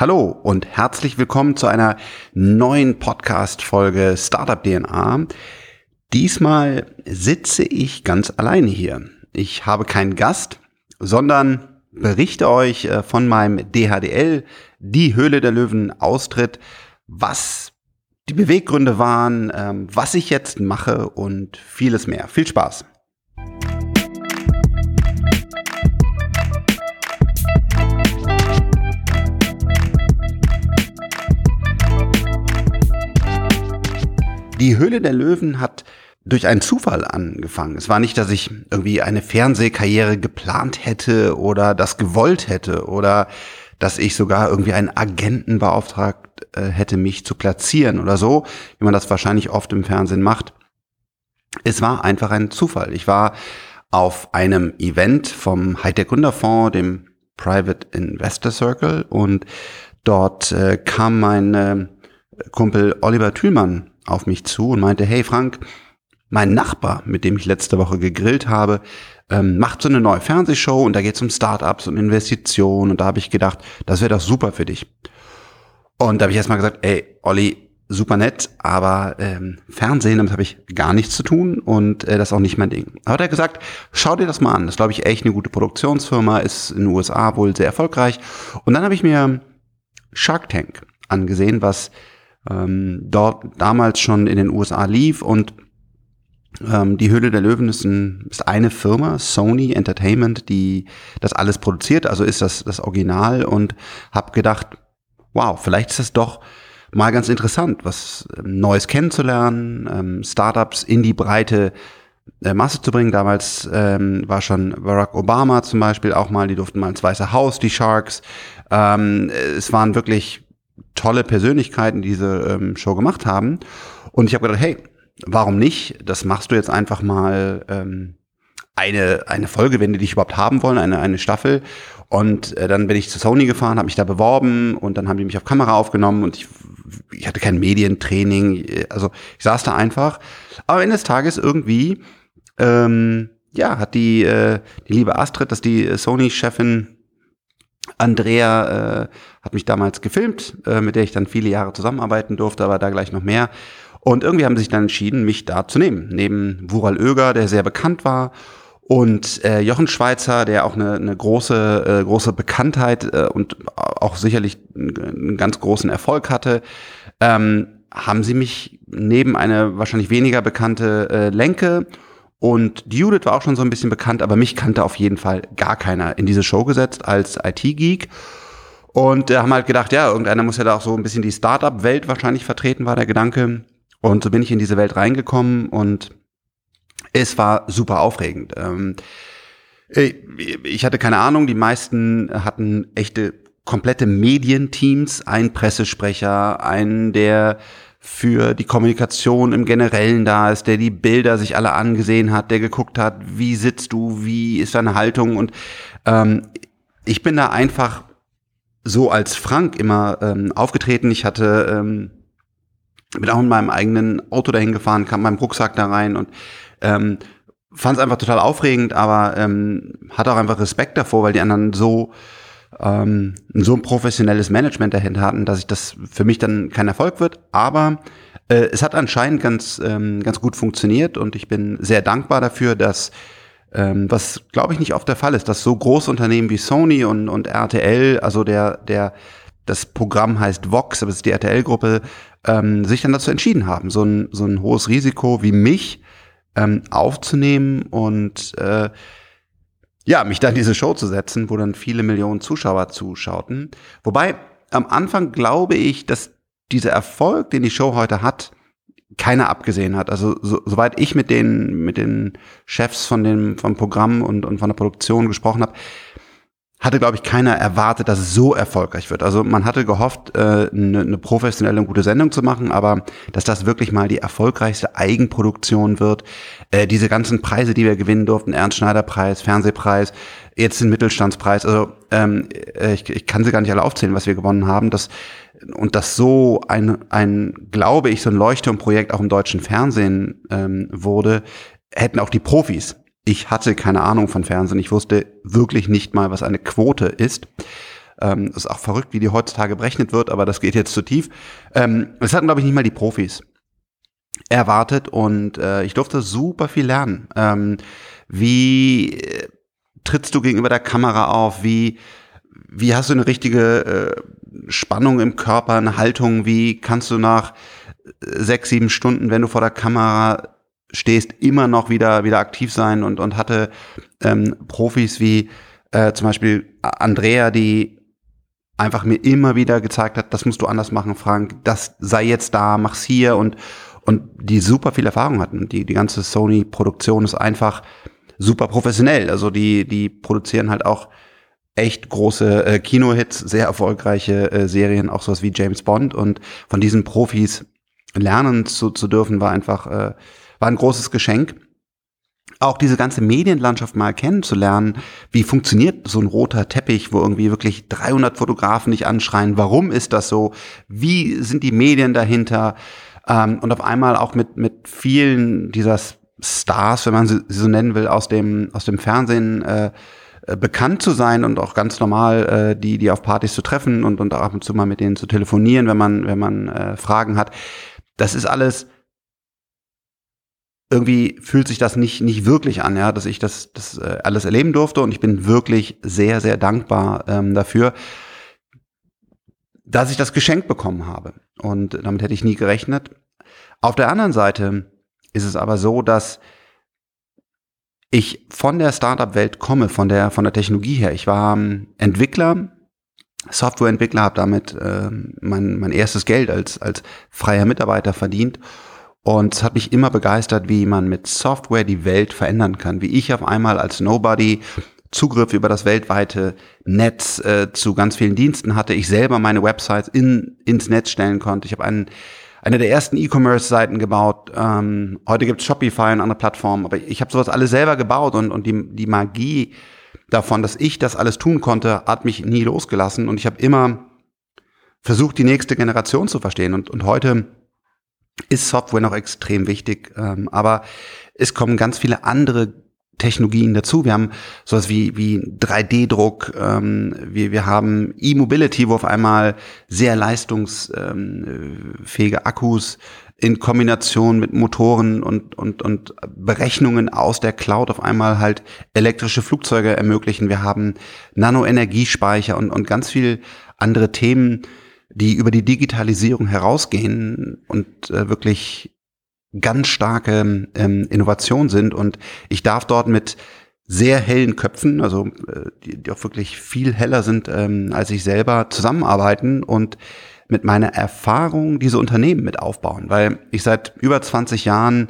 Hallo und herzlich willkommen zu einer neuen Podcast-Folge Startup DNA. Diesmal sitze ich ganz alleine hier. Ich habe keinen Gast, sondern berichte euch äh, von meinem DHDL, die Höhle der Löwen Austritt, was die Beweggründe waren, ähm, was ich jetzt mache und vieles mehr. Viel Spaß! Die Höhle der Löwen hat durch einen Zufall angefangen. Es war nicht, dass ich irgendwie eine Fernsehkarriere geplant hätte oder das gewollt hätte oder dass ich sogar irgendwie einen Agenten beauftragt äh, hätte, mich zu platzieren oder so, wie man das wahrscheinlich oft im Fernsehen macht. Es war einfach ein Zufall. Ich war auf einem Event vom Hightech Gründerfonds, dem Private Investor Circle und dort äh, kam mein äh, Kumpel Oliver Thülmann auf mich zu und meinte, hey Frank, mein Nachbar, mit dem ich letzte Woche gegrillt habe, ähm, macht so eine neue Fernsehshow und da geht es um Startups und Investitionen und da habe ich gedacht, das wäre doch super für dich. Und da habe ich erstmal gesagt, ey, Olli, super nett, aber ähm, Fernsehen, damit habe ich gar nichts zu tun und äh, das ist auch nicht mein Ding. Aber hat er gesagt, schau dir das mal an. Das glaube ich echt eine gute Produktionsfirma, ist in den USA wohl sehr erfolgreich. Und dann habe ich mir Shark Tank angesehen, was ähm, dort damals schon in den USA lief und ähm, die Höhle der Löwen ist, ein, ist eine Firma, Sony Entertainment, die das alles produziert, also ist das das Original und habe gedacht, wow, vielleicht ist das doch mal ganz interessant, was ähm, Neues kennenzulernen, ähm, Startups in die breite äh, Masse zu bringen. Damals ähm, war schon Barack Obama zum Beispiel auch mal, die durften mal ins Weiße Haus, die Sharks. Ähm, es waren wirklich tolle Persönlichkeiten diese ähm, Show gemacht haben. Und ich habe gedacht, hey, warum nicht? Das machst du jetzt einfach mal ähm, eine, eine Folge, wenn die dich überhaupt haben wollen, eine, eine Staffel. Und äh, dann bin ich zu Sony gefahren, habe mich da beworben und dann haben die mich auf Kamera aufgenommen und ich, ich hatte kein Medientraining, also ich saß da einfach. Aber Ende des Tages irgendwie, ähm, ja, hat die, äh, die liebe Astrid, dass die Sony-Chefin Andrea äh, hat mich damals gefilmt, äh, mit der ich dann viele Jahre zusammenarbeiten durfte, aber da gleich noch mehr. Und irgendwie haben sie sich dann entschieden, mich da zu nehmen. Neben Wural Oeger, der sehr bekannt war, und äh, Jochen Schweizer, der auch eine, eine große, äh, große Bekanntheit äh, und auch sicherlich einen ganz großen Erfolg hatte, ähm, haben sie mich neben eine wahrscheinlich weniger bekannte äh, Lenke und Judith war auch schon so ein bisschen bekannt, aber mich kannte auf jeden Fall gar keiner in diese Show gesetzt als IT-Geek. Und da haben halt gedacht, ja, irgendeiner muss ja da auch so ein bisschen die Startup-Welt wahrscheinlich vertreten, war der Gedanke. Und so bin ich in diese Welt reingekommen und es war super aufregend. Ähm, ich hatte keine Ahnung, die meisten hatten echte komplette Medienteams, ein Pressesprecher, einen, der für die Kommunikation im Generellen da ist, der die Bilder sich alle angesehen hat, der geguckt hat, wie sitzt du, wie ist deine Haltung und ähm, ich bin da einfach so als Frank immer ähm, aufgetreten. Ich hatte ähm, bin auch in meinem eigenen Auto dahin gefahren, kam meinem Rucksack da rein und ähm, fand es einfach total aufregend, aber ähm, hatte auch einfach Respekt davor, weil die anderen so ähm, so ein professionelles Management dahinter hatten, dass ich das für mich dann kein Erfolg wird. Aber äh, es hat anscheinend ganz, ähm, ganz gut funktioniert und ich bin sehr dankbar dafür, dass ähm, was glaube ich nicht oft der Fall ist, dass so große Unternehmen wie Sony und, und RTL, also der, der, das Programm heißt Vox, aber es ist die RTL-Gruppe, ähm, sich dann dazu entschieden haben, so ein, so ein hohes Risiko wie mich ähm, aufzunehmen und äh, ja, mich da in diese Show zu setzen, wo dann viele Millionen Zuschauer zuschauten. Wobei am Anfang glaube ich, dass dieser Erfolg, den die Show heute hat, keiner abgesehen hat. Also so, soweit ich mit den mit den Chefs von dem vom Programm und und von der Produktion gesprochen habe, hatte, glaube ich, keiner erwartet, dass es so erfolgreich wird. Also man hatte gehofft, äh, eine, eine professionelle und gute Sendung zu machen, aber dass das wirklich mal die erfolgreichste Eigenproduktion wird. Äh, diese ganzen Preise, die wir gewinnen durften, Ernst-Schneider-Preis, Fernsehpreis, jetzt den Mittelstandspreis, also ähm, äh, ich, ich kann sie gar nicht alle aufzählen, was wir gewonnen haben. Das, und das so ein, ein, glaube ich, so ein Leuchtturmprojekt auch im deutschen Fernsehen ähm, wurde, hätten auch die Profis ich hatte keine Ahnung von Fernsehen. Ich wusste wirklich nicht mal, was eine Quote ist. Ähm, ist auch verrückt, wie die heutzutage berechnet wird, aber das geht jetzt zu tief. Ähm, hatten, glaube ich, nicht mal die Profis erwartet und äh, ich durfte super viel lernen. Ähm, wie äh, trittst du gegenüber der Kamera auf? Wie, wie hast du eine richtige äh, Spannung im Körper, eine Haltung? Wie kannst du nach äh, sechs, sieben Stunden, wenn du vor der Kamera stehst, immer noch wieder, wieder aktiv sein und, und hatte ähm, Profis wie äh, zum Beispiel Andrea, die einfach mir immer wieder gezeigt hat, das musst du anders machen, Frank, das sei jetzt da, mach's hier und, und die super viel Erfahrung hatten. Die, die ganze Sony-Produktion ist einfach super professionell. Also die, die produzieren halt auch echt große äh, Kinohits, sehr erfolgreiche äh, Serien, auch sowas wie James Bond. Und von diesen Profis lernen zu, zu dürfen, war einfach, äh, war ein großes Geschenk. Auch diese ganze Medienlandschaft mal kennenzulernen, wie funktioniert so ein roter Teppich, wo irgendwie wirklich 300 Fotografen dich anschreien, warum ist das so, wie sind die Medien dahinter ähm, und auf einmal auch mit, mit vielen dieser Stars, wenn man sie, so nennen will, aus dem, aus dem Fernsehen äh, äh, bekannt zu sein und auch ganz normal äh, die, die auf Partys zu treffen und, und ab und zu mal mit denen zu telefonieren, wenn man, wenn man äh, Fragen hat. Das ist alles irgendwie fühlt sich das nicht nicht wirklich an, ja, dass ich das das äh, alles erleben durfte und ich bin wirklich sehr sehr dankbar ähm, dafür, dass ich das geschenkt bekommen habe und damit hätte ich nie gerechnet. Auf der anderen Seite ist es aber so, dass ich von der Startup-Welt komme, von der, von der Technologie her. Ich war ähm, Entwickler, Softwareentwickler, habe damit äh, mein, mein erstes Geld als, als freier Mitarbeiter verdient. Und es hat mich immer begeistert, wie man mit Software die Welt verändern kann. Wie ich auf einmal als Nobody Zugriff über das weltweite Netz äh, zu ganz vielen Diensten hatte. Ich selber meine Websites in, ins Netz stellen konnte. Ich habe einen eine der ersten E-Commerce-Seiten gebaut. Ähm, heute gibt es Shopify und andere Plattformen, aber ich habe sowas alles selber gebaut und, und die, die Magie davon, dass ich das alles tun konnte, hat mich nie losgelassen und ich habe immer versucht, die nächste Generation zu verstehen. Und, und heute ist Software noch extrem wichtig, ähm, aber es kommen ganz viele andere Technologien dazu. Wir haben sowas wie, wie 3D-Druck, ähm, wir, wir haben E-Mobility, wo auf einmal sehr leistungsfähige Akkus in Kombination mit Motoren und, und, und Berechnungen aus der Cloud auf einmal halt elektrische Flugzeuge ermöglichen. Wir haben Nanoenergiespeicher und, und ganz viel andere Themen, die über die Digitalisierung herausgehen und äh, wirklich ganz starke ähm, Innovation sind. Und ich darf dort mit sehr hellen Köpfen, also äh, die, die auch wirklich viel heller sind ähm, als ich selber, zusammenarbeiten und mit meiner Erfahrung diese Unternehmen mit aufbauen, weil ich seit über 20 Jahren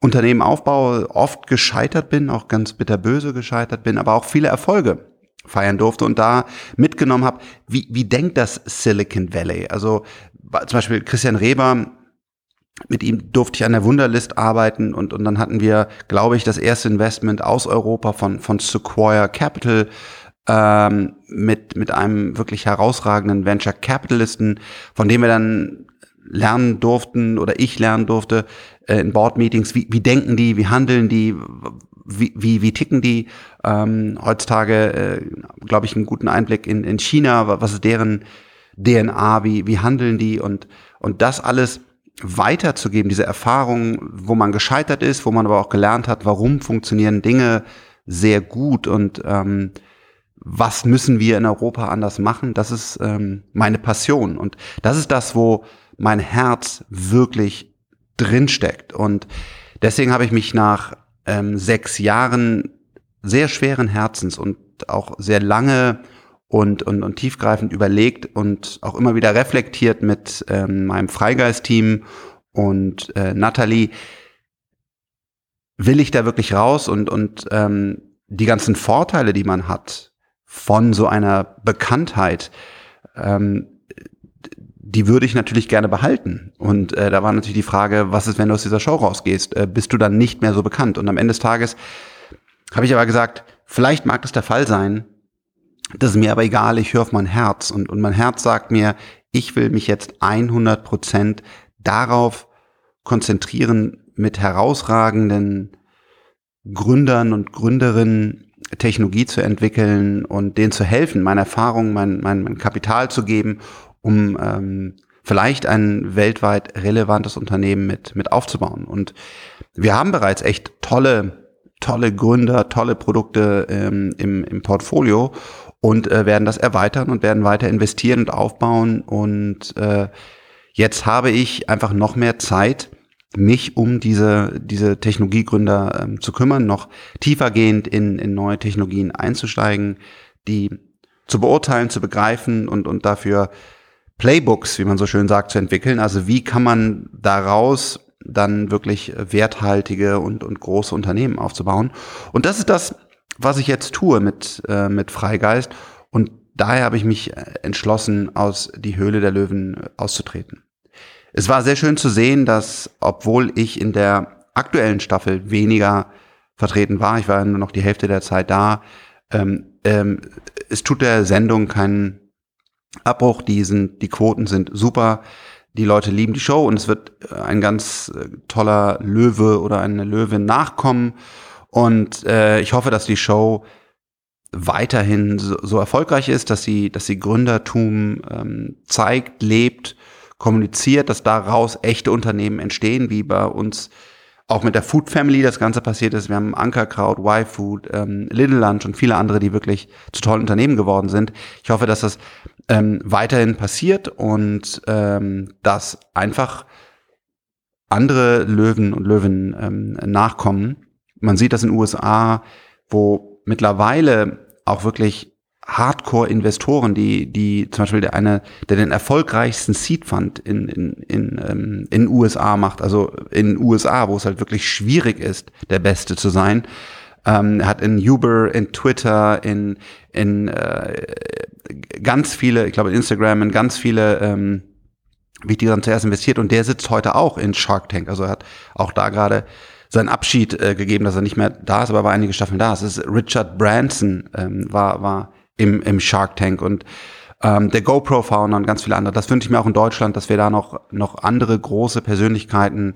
Unternehmen aufbaue, oft gescheitert bin, auch ganz bitterböse gescheitert bin, aber auch viele Erfolge feiern durfte und da mitgenommen habe, wie, wie denkt das Silicon Valley? Also zum Beispiel Christian Reber mit ihm durfte ich an der Wunderlist arbeiten und, und dann hatten wir, glaube ich, das erste Investment aus Europa von, von Sequoia Capital ähm, mit, mit einem wirklich herausragenden Venture Capitalisten, von dem wir dann lernen durften oder ich lernen durfte äh, in Board Meetings, wie, wie denken die, wie handeln die, wie, wie, wie ticken die. Ähm, heutzutage, äh, glaube ich, einen guten Einblick in, in China, was ist deren DNA, wie, wie handeln die? Und, und das alles weiterzugeben, diese Erfahrung, wo man gescheitert ist, wo man aber auch gelernt hat, warum funktionieren Dinge sehr gut und ähm, was müssen wir in Europa anders machen, das ist ähm, meine Passion. Und das ist das, wo mein Herz wirklich drinsteckt. Und deswegen habe ich mich nach ähm, sechs Jahren sehr schweren Herzens und auch sehr lange und, und, und tiefgreifend überlegt und auch immer wieder reflektiert mit ähm, meinem Freigeist-Team und äh, Natalie, will ich da wirklich raus und, und ähm, die ganzen Vorteile, die man hat von so einer Bekanntheit, ähm, die würde ich natürlich gerne behalten. Und äh, da war natürlich die Frage, was ist, wenn du aus dieser Show rausgehst? Äh, bist du dann nicht mehr so bekannt? Und am Ende des Tages habe ich aber gesagt, vielleicht mag das der Fall sein, das ist mir aber egal, ich höre auf mein Herz und, und mein Herz sagt mir, ich will mich jetzt 100 Prozent darauf konzentrieren, mit herausragenden Gründern und Gründerinnen Technologie zu entwickeln und denen zu helfen, meine Erfahrungen, mein, mein, mein Kapital zu geben, um ähm, vielleicht ein weltweit relevantes Unternehmen mit, mit aufzubauen. Und wir haben bereits echt tolle, tolle Gründer, tolle Produkte ähm, im, im Portfolio und äh, werden das erweitern und werden weiter investieren und aufbauen. Und äh, jetzt habe ich einfach noch mehr Zeit, mich um diese, diese Technologiegründer ähm, zu kümmern, noch tiefergehend in, in neue Technologien einzusteigen, die zu beurteilen, zu begreifen und, und dafür Playbooks, wie man so schön sagt, zu entwickeln. Also wie kann man daraus dann wirklich werthaltige und, und große Unternehmen aufzubauen. Und das ist das, was ich jetzt tue mit, äh, mit Freigeist. Und daher habe ich mich entschlossen, aus die Höhle der Löwen auszutreten. Es war sehr schön zu sehen, dass, obwohl ich in der aktuellen Staffel weniger vertreten war, ich war nur noch die Hälfte der Zeit da, ähm, ähm, es tut der Sendung keinen Abbruch, die, sind, die Quoten sind super, die Leute lieben die Show und es wird äh, ein ganz äh, toller Löwe oder eine Löwin nachkommen. Und äh, ich hoffe, dass die Show weiterhin so, so erfolgreich ist, dass sie, dass sie Gründertum ähm, zeigt, lebt kommuniziert, dass daraus echte Unternehmen entstehen, wie bei uns auch mit der Food Family das Ganze passiert ist. Wir haben Ankerkraut, Y-Food, ähm, Little Lunch und viele andere, die wirklich zu tollen Unternehmen geworden sind. Ich hoffe, dass das ähm, weiterhin passiert und ähm, dass einfach andere Löwen und Löwen ähm, nachkommen. Man sieht das in den USA, wo mittlerweile auch wirklich Hardcore-Investoren, die, die zum Beispiel der eine, der den erfolgreichsten Seed Fund in, in, in, ähm, in USA macht, also in USA, wo es halt wirklich schwierig ist, der Beste zu sein. Ähm, hat in Uber, in Twitter, in, in äh, ganz viele, ich glaube in Instagram, in ganz viele ähm, wie die dann zuerst investiert und der sitzt heute auch in Shark Tank. Also er hat auch da gerade seinen Abschied äh, gegeben, dass er nicht mehr da ist, aber war einige Staffeln da. Es ist Richard Branson, ähm, war, war im, im Shark Tank und ähm, der GoPro-Founder und ganz viele andere. Das wünsche ich mir auch in Deutschland, dass wir da noch, noch andere große Persönlichkeiten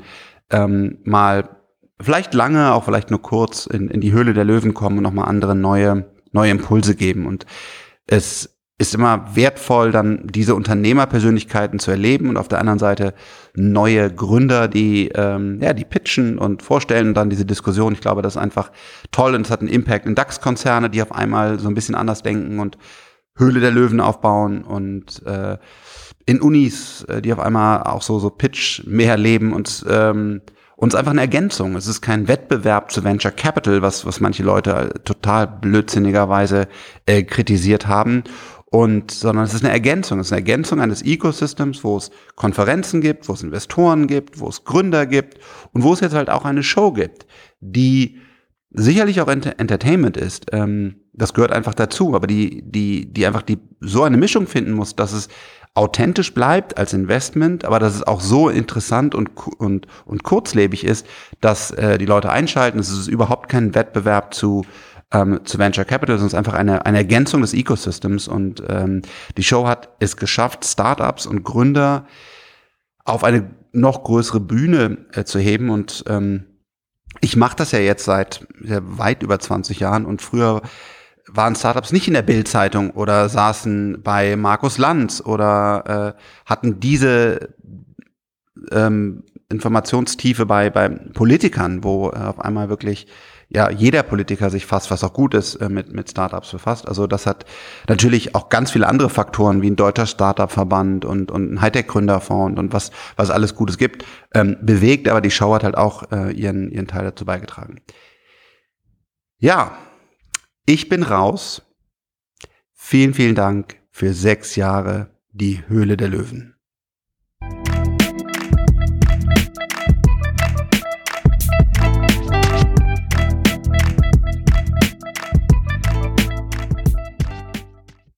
ähm, mal vielleicht lange, auch vielleicht nur kurz in, in die Höhle der Löwen kommen und nochmal andere neue, neue Impulse geben. Und es ist immer wertvoll, dann diese Unternehmerpersönlichkeiten zu erleben und auf der anderen Seite neue Gründer, die ähm, ja die pitchen und vorstellen und dann diese Diskussion. Ich glaube, das ist einfach toll und es hat einen Impact in DAX-Konzerne, die auf einmal so ein bisschen anders denken und Höhle der Löwen aufbauen und äh, in Unis, äh, die auf einmal auch so so Pitch mehr leben und ähm, uns einfach eine Ergänzung. Es ist kein Wettbewerb zu Venture Capital, was was manche Leute total blödsinnigerweise äh, kritisiert haben und sondern es ist eine Ergänzung, es ist eine Ergänzung eines Ecosystems, wo es Konferenzen gibt, wo es Investoren gibt, wo es Gründer gibt und wo es jetzt halt auch eine Show gibt, die sicherlich auch Ent Entertainment ist. Ähm, das gehört einfach dazu, aber die die die einfach die so eine Mischung finden muss, dass es authentisch bleibt als Investment, aber dass es auch so interessant und und und kurzlebig ist, dass äh, die Leute einschalten. Es ist überhaupt kein Wettbewerb zu ähm, zu Venture Capital, sondern es ist einfach eine, eine Ergänzung des Ecosystems. Und ähm, die Show hat es geschafft, Startups und Gründer auf eine noch größere Bühne äh, zu heben. Und ähm, ich mache das ja jetzt seit ja, weit über 20 Jahren und früher waren Startups nicht in der Bildzeitung oder saßen bei Markus Lanz oder äh, hatten diese ähm, Informationstiefe bei, bei Politikern, wo äh, auf einmal wirklich ja jeder Politiker sich fast, was auch gut ist, äh, mit, mit Startups befasst. Also das hat natürlich auch ganz viele andere Faktoren, wie ein deutscher Startup-Verband und, und ein Hightech-Gründerfonds und was, was alles Gutes gibt, ähm, bewegt, aber die Show hat halt auch äh, ihren, ihren Teil dazu beigetragen. Ja, ich bin raus. Vielen, vielen Dank für sechs Jahre die Höhle der Löwen.